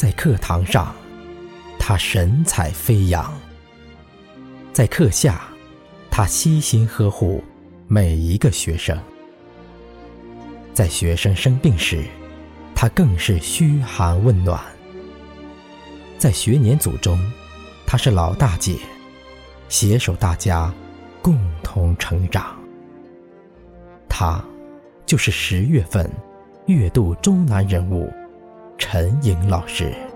在课堂上，他神采飞扬；在课下，他悉心呵护每一个学生。在学生生病时，他更是嘘寒问暖；在学年组中，他是老大姐，携手大家共同成长。他就是十月份月度中南人物陈颖老师。